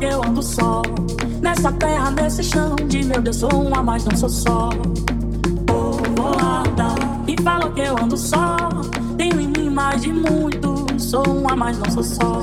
que eu ando só? Nessa terra, nesse chão de meu Deus, sou uma, mas não sou só. Vou voada. Quem fala que eu ando só? Tenho em mim mais de muito. Sou uma, mas não sou só.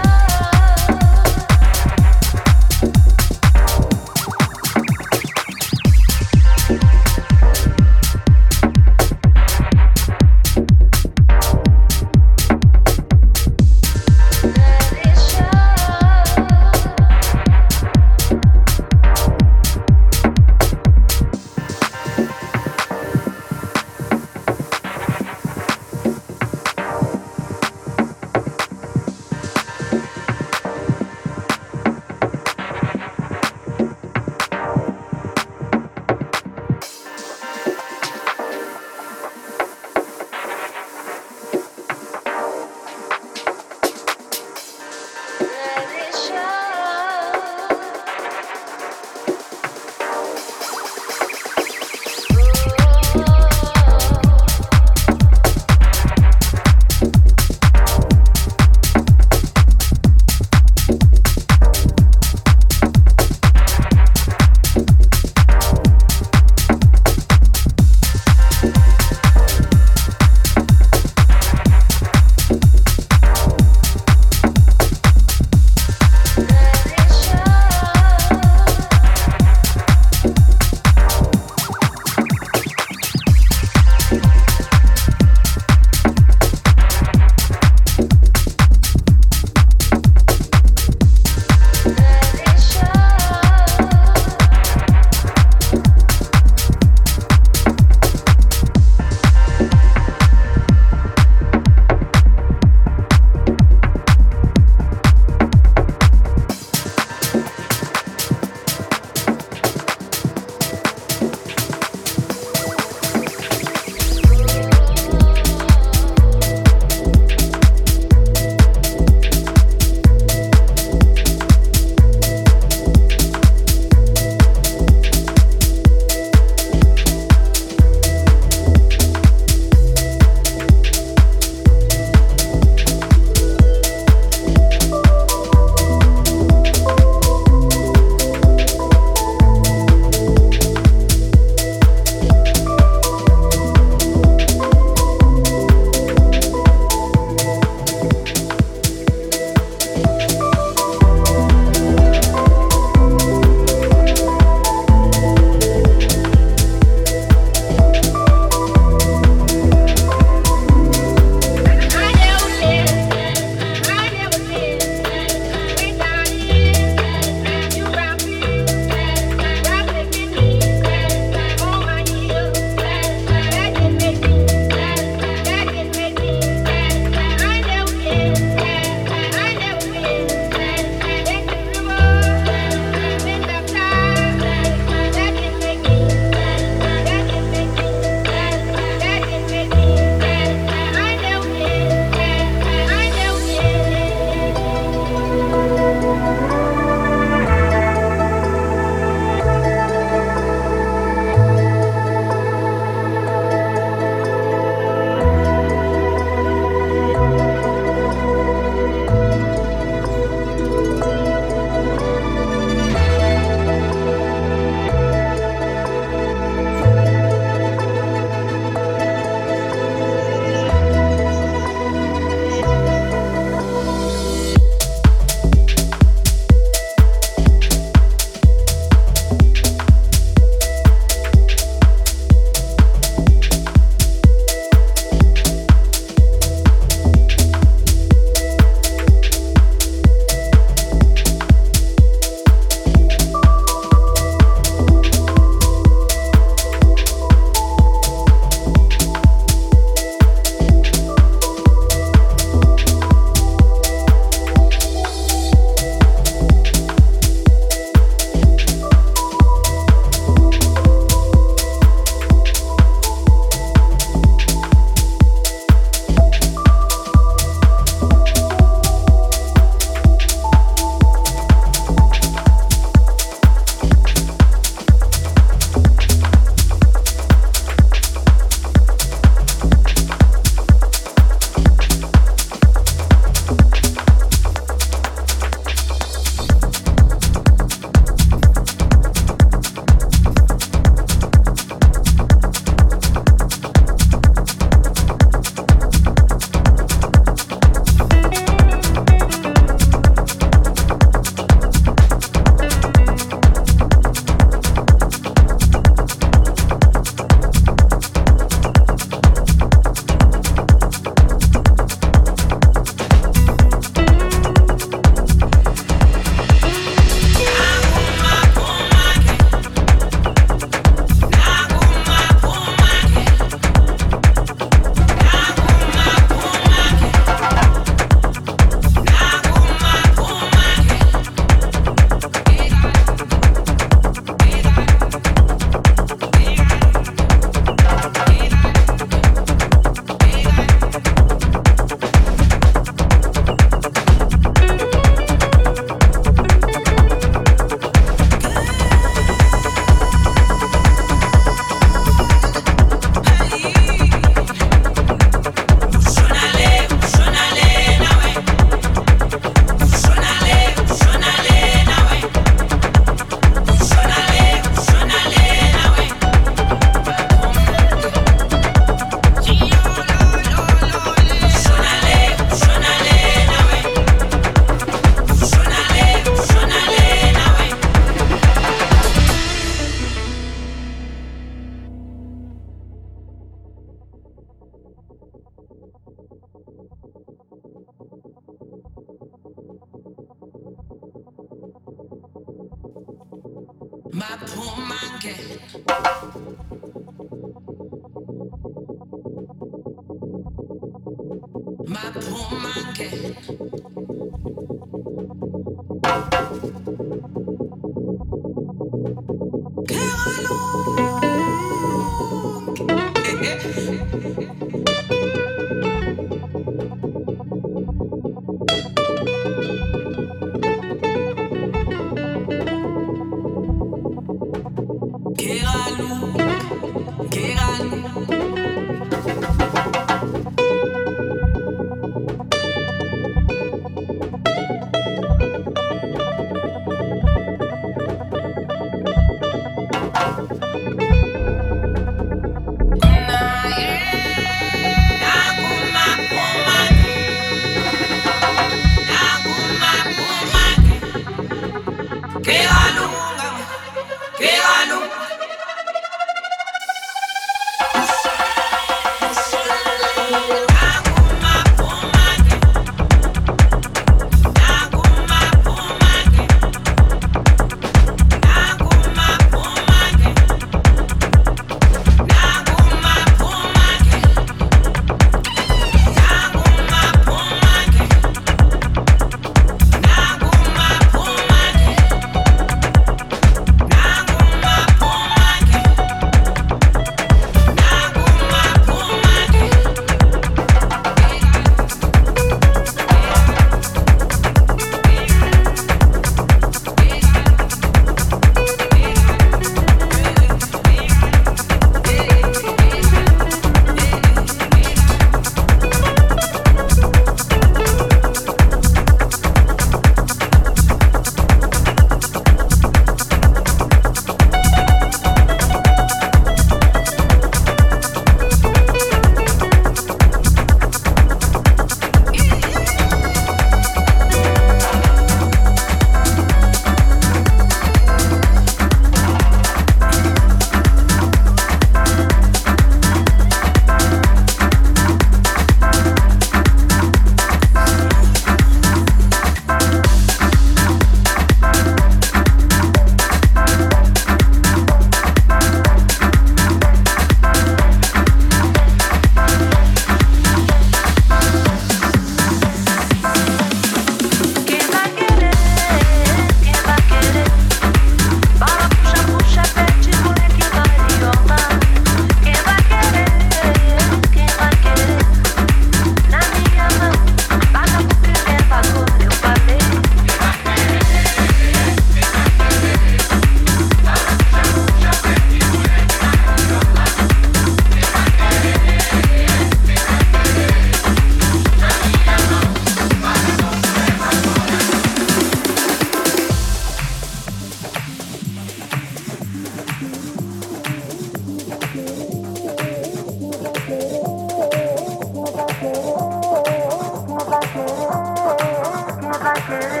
river.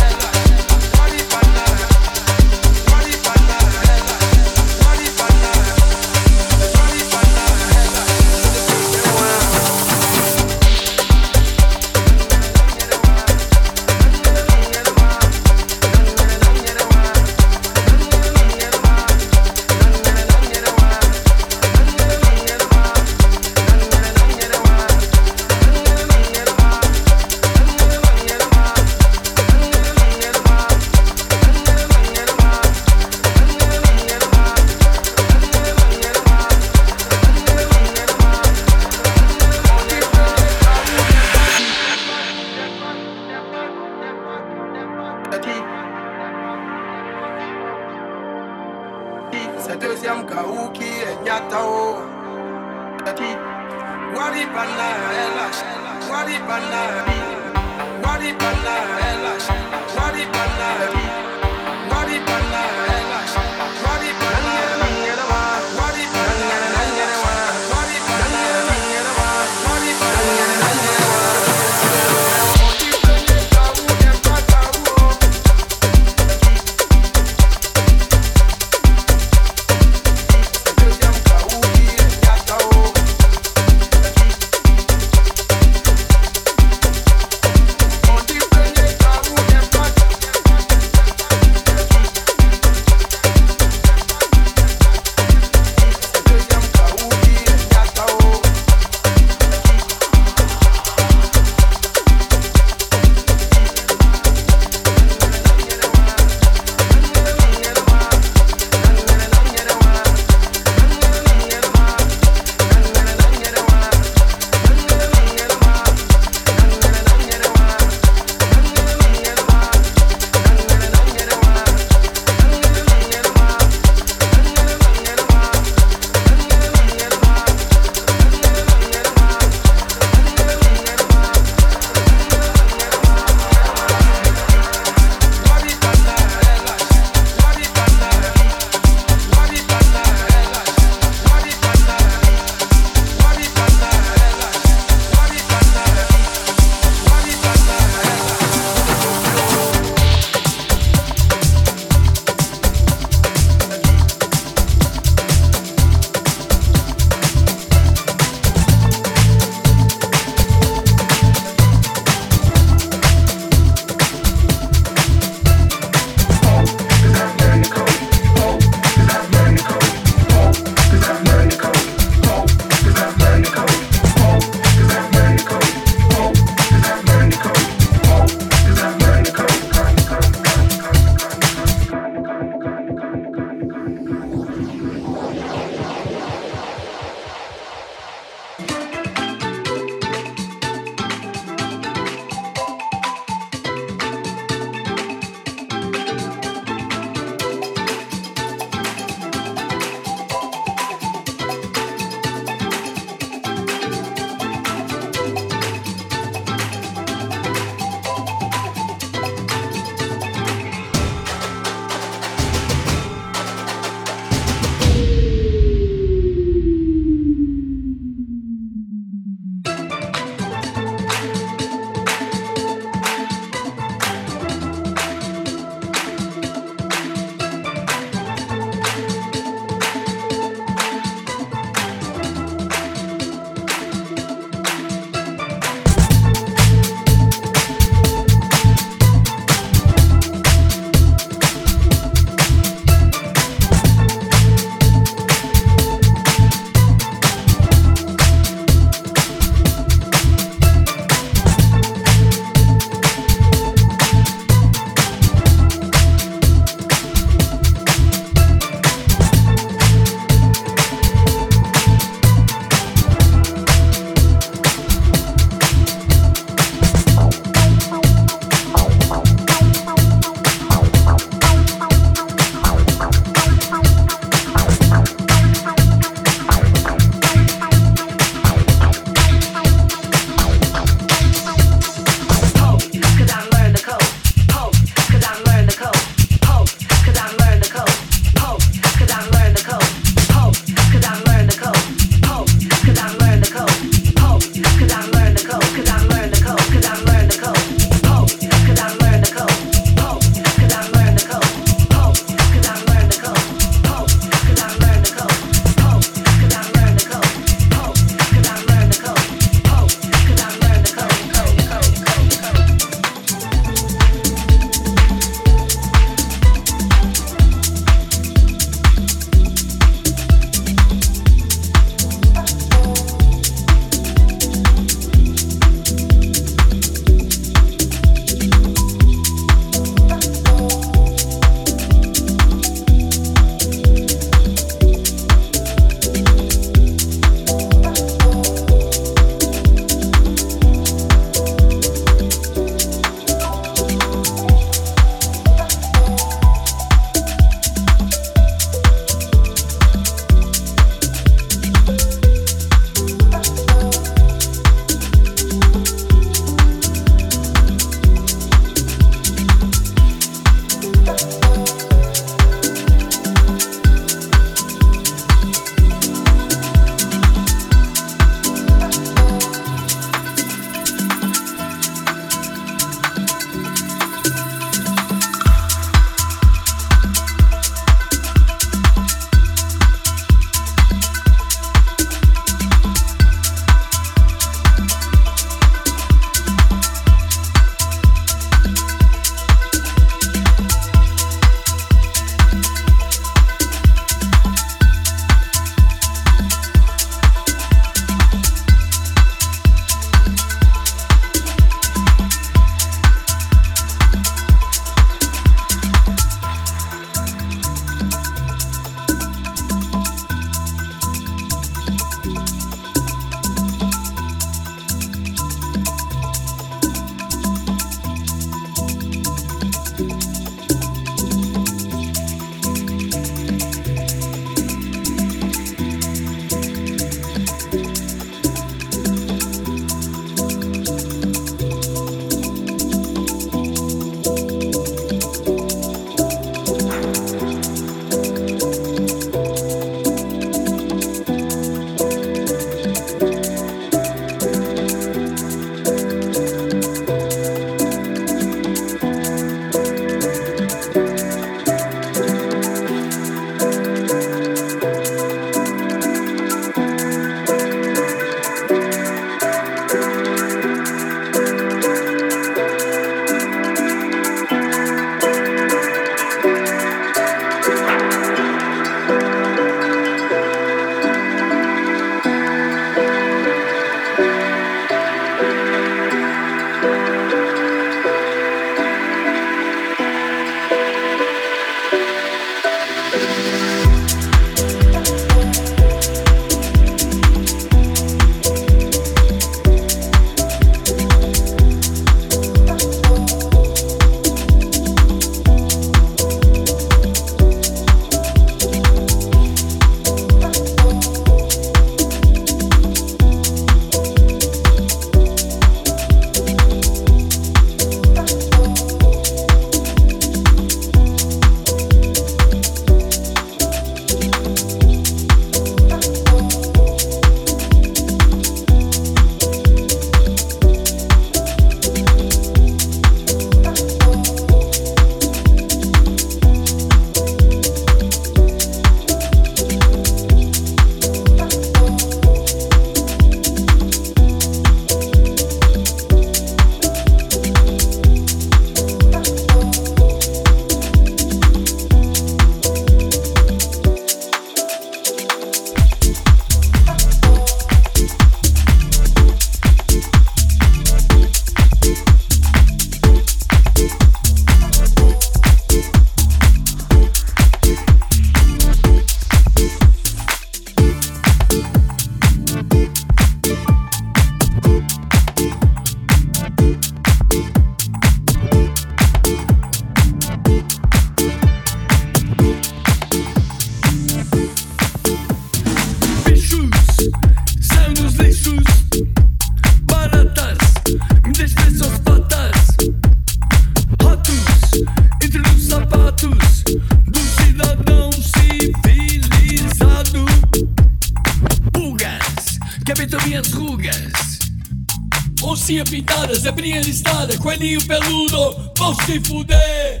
Coelhinho peludo, vão se fuder.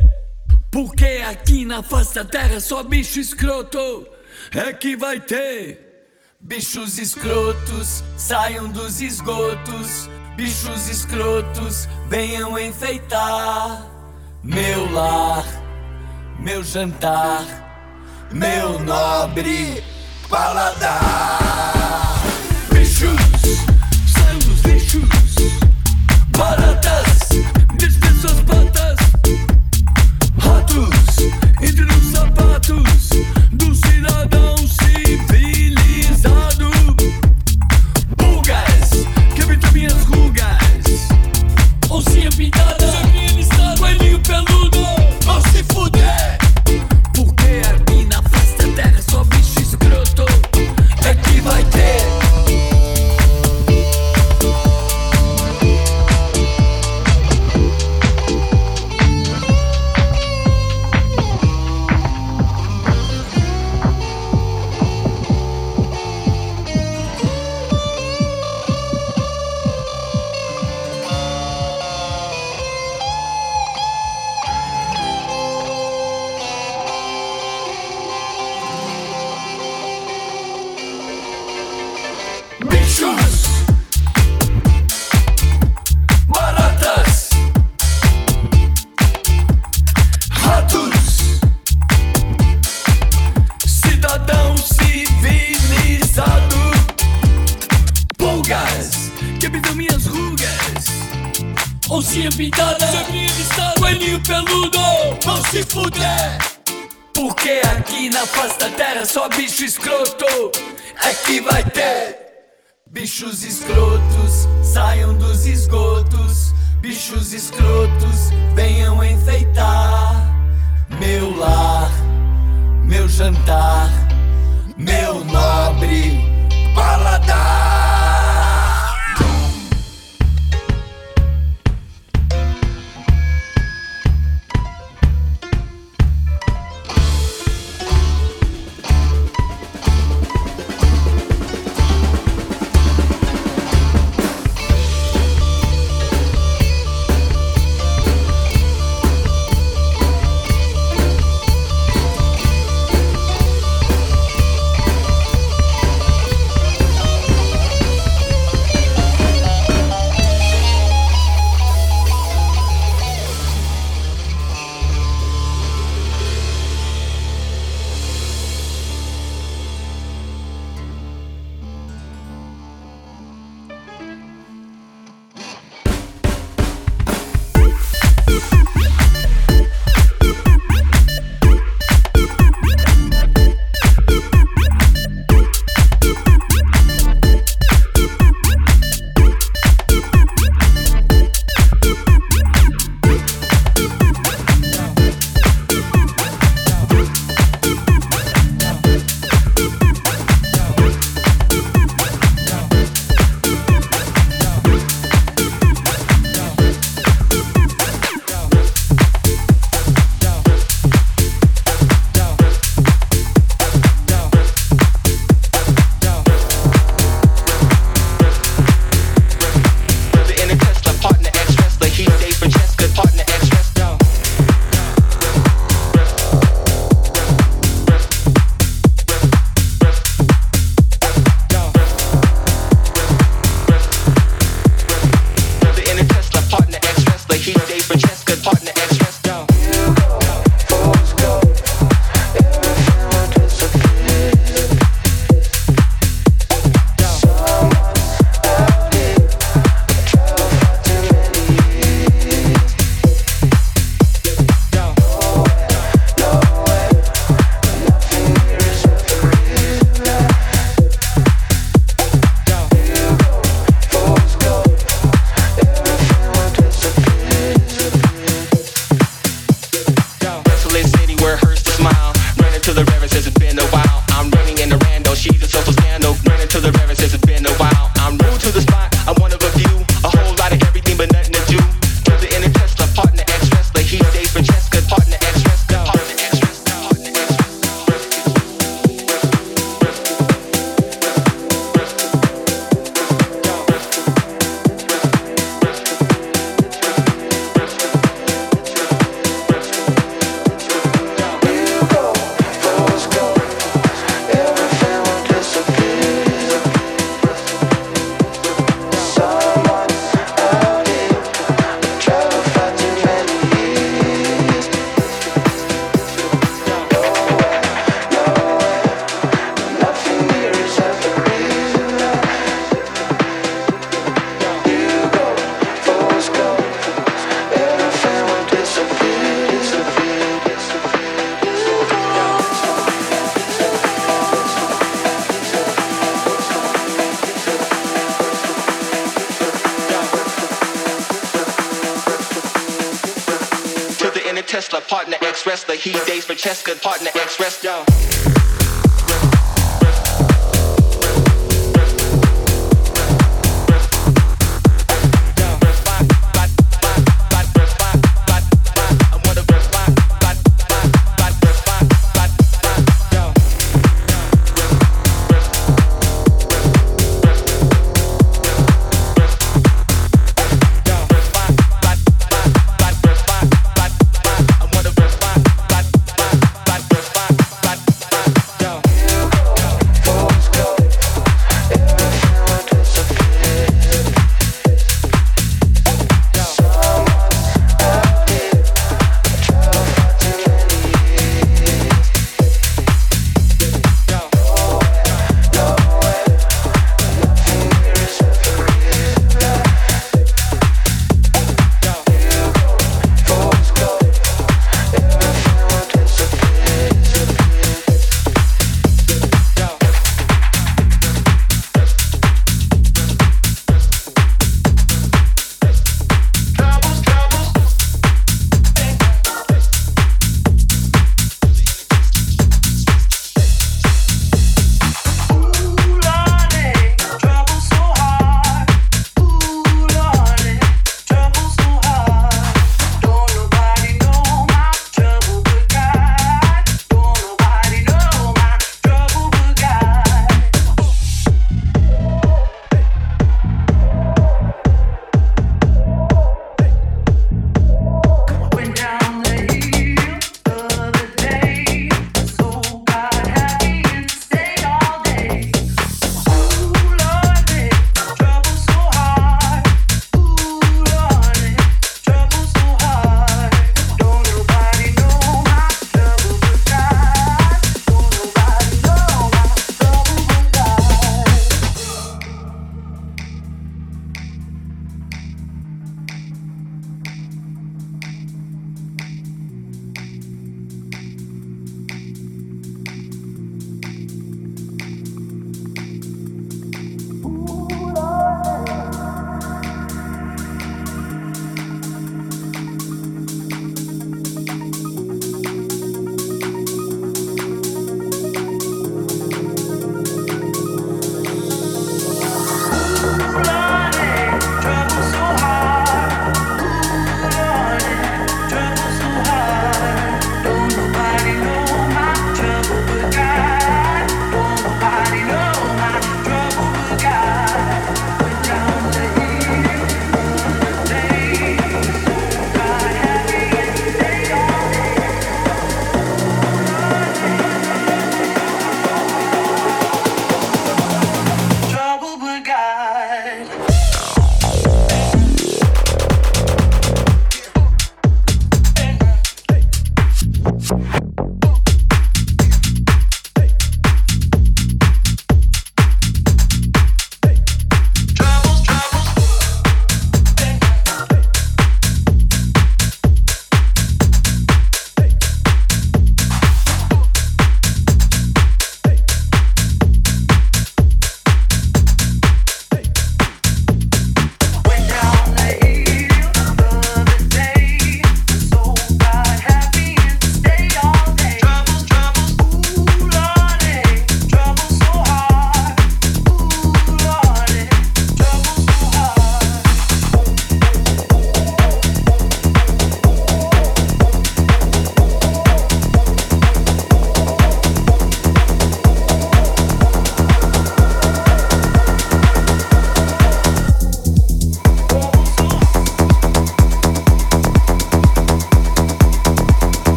Porque aqui na face da terra só bicho escroto é que vai ter. Bichos escrotos, saiam dos esgotos. Bichos escrotos, venham enfeitar meu lar, meu jantar, meu nobre paladar. Bichos, saiam dos lixos, baratas, hospital bicho escroto é que vai ter. Bichos escrotos, saiam dos esgotos. Bichos escrotos, venham enfeitar meu lar, meu jantar, meu nobre paladar. chest, good partner, express, yo.